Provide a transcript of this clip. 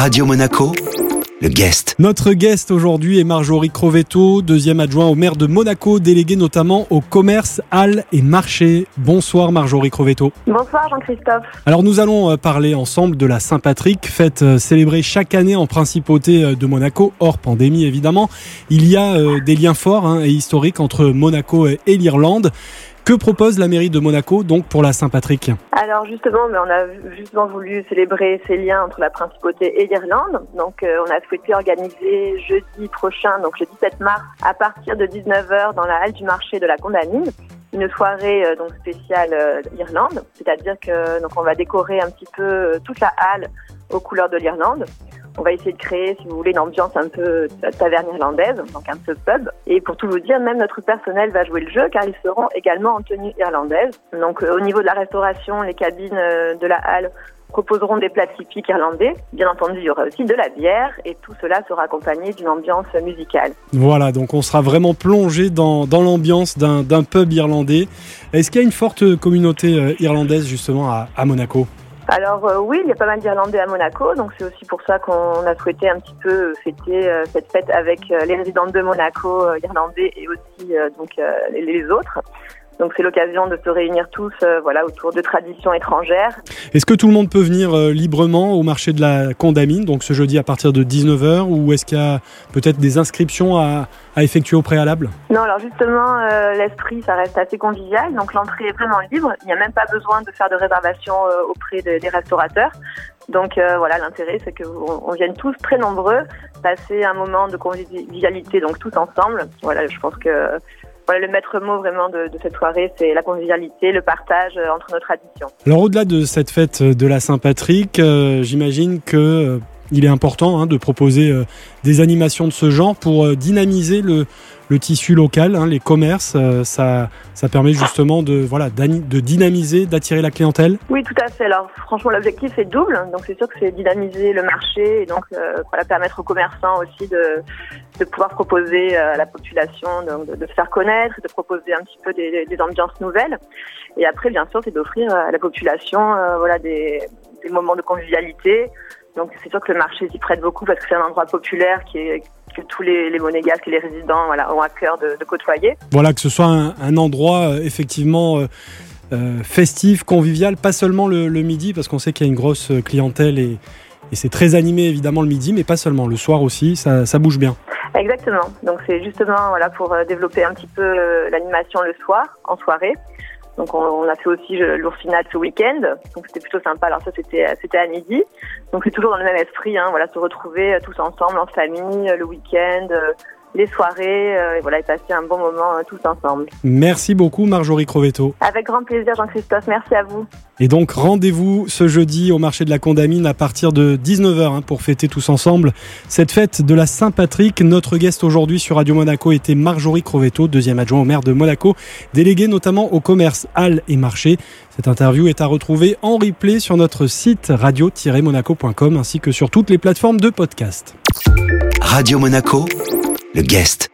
Radio Monaco, le guest. Notre guest aujourd'hui est Marjorie Crovetto, deuxième adjoint au maire de Monaco, délégué notamment au commerce, halles et marchés. Bonsoir Marjorie Crovetto. Bonsoir Jean-Christophe. Alors nous allons euh, parler ensemble de la Saint-Patrick, fête euh, célébrée chaque année en principauté euh, de Monaco, hors pandémie évidemment. Il y a des liens forts hein, et historiques entre Monaco et l'Irlande. Que propose la mairie de Monaco donc pour la Saint-Patrick Alors justement, on a voulu célébrer ces liens entre la principauté et l'Irlande. Donc euh, on a souhaité organiser jeudi prochain, donc le 17 mars, à partir de 19h dans la halle du marché de la Condamine, une soirée euh, donc spéciale euh, Irlande, c'est-à-dire que donc on va décorer un petit peu toute la halle aux couleurs de l'Irlande. On va essayer de créer, si vous voulez, une ambiance un peu taverne irlandaise, donc un peu pub. Et pour tout vous dire, même notre personnel va jouer le jeu car ils seront également en tenue irlandaise. Donc euh, au niveau de la restauration, les cabines euh, de la halle proposeront des plats typiques irlandais. Bien entendu, il y aura aussi de la bière et tout cela sera accompagné d'une ambiance musicale. Voilà, donc on sera vraiment plongé dans, dans l'ambiance d'un pub irlandais. Est-ce qu'il y a une forte communauté euh, irlandaise justement à, à Monaco? Alors euh, oui, il y a pas mal d'Irlandais à Monaco, donc c'est aussi pour ça qu'on a souhaité un petit peu fêter euh, cette fête avec euh, les résidents de Monaco irlandais et aussi donc les autres. Donc c'est l'occasion de se réunir tous voilà, autour de traditions étrangères. Est-ce que tout le monde peut venir librement au marché de la Condamine, donc ce jeudi à partir de 19h, ou est-ce qu'il y a peut-être des inscriptions à, à effectuer au préalable? Non, alors justement, euh, l'esprit, ça reste assez convivial. Donc l'entrée est vraiment libre. Il n'y a même pas besoin de faire de réservation euh, auprès des restaurateurs. Donc euh, voilà, l'intérêt, c'est qu'on vienne tous très nombreux, passer un moment de convivialité, donc tous ensemble. Voilà, je pense que le maître mot vraiment de, de cette soirée, c'est la convivialité, le partage entre nos traditions. Alors au-delà de cette fête de la Saint-Patrick, j'imagine que il est important hein, de proposer euh, des animations de ce genre pour euh, dynamiser le, le tissu local, hein, les commerces. Euh, ça, ça permet justement de, voilà, de dynamiser, d'attirer la clientèle Oui, tout à fait. Alors franchement, l'objectif est double. Donc c'est sûr que c'est dynamiser le marché et donc voilà, permettre aux commerçants aussi de, de pouvoir proposer à la population de, de, se faire connaître, de proposer un petit peu des, des ambiances nouvelles. Et après, bien sûr, c'est d'offrir à la population voilà, des, des moments de convivialité, donc c'est sûr que le marché s'y prête beaucoup parce que c'est un endroit populaire qui est, que tous les, les monégasques et les résidents voilà, ont à cœur de, de côtoyer. Voilà, que ce soit un, un endroit euh, effectivement euh, euh, festif, convivial, pas seulement le, le midi, parce qu'on sait qu'il y a une grosse clientèle et, et c'est très animé évidemment le midi, mais pas seulement, le soir aussi, ça, ça bouge bien. Exactement, donc c'est justement voilà, pour développer un petit peu l'animation le soir, en soirée. Donc on, a fait aussi l'oursinade ce week-end, donc c'était plutôt sympa. Alors ça c'était c'était à midi, donc c'est toujours dans le même esprit, hein, voilà, se retrouver euh, tous ensemble en famille euh, le week-end, euh, les soirées, et voilà, et passer un bon moment tous ensemble. Merci beaucoup Marjorie Crovetto. Avec grand plaisir Jean-Christophe, merci à vous. Et donc rendez-vous ce jeudi au marché de la Condamine à partir de 19h hein, pour fêter tous ensemble cette fête de la Saint-Patrick. Notre guest aujourd'hui sur Radio Monaco était Marjorie Crovetto, deuxième adjoint au maire de Monaco, délégué notamment au commerce, halles et marchés. Cette interview est à retrouver en replay sur notre site radio-monaco.com ainsi que sur toutes les plateformes de podcast. Radio Monaco, le guest.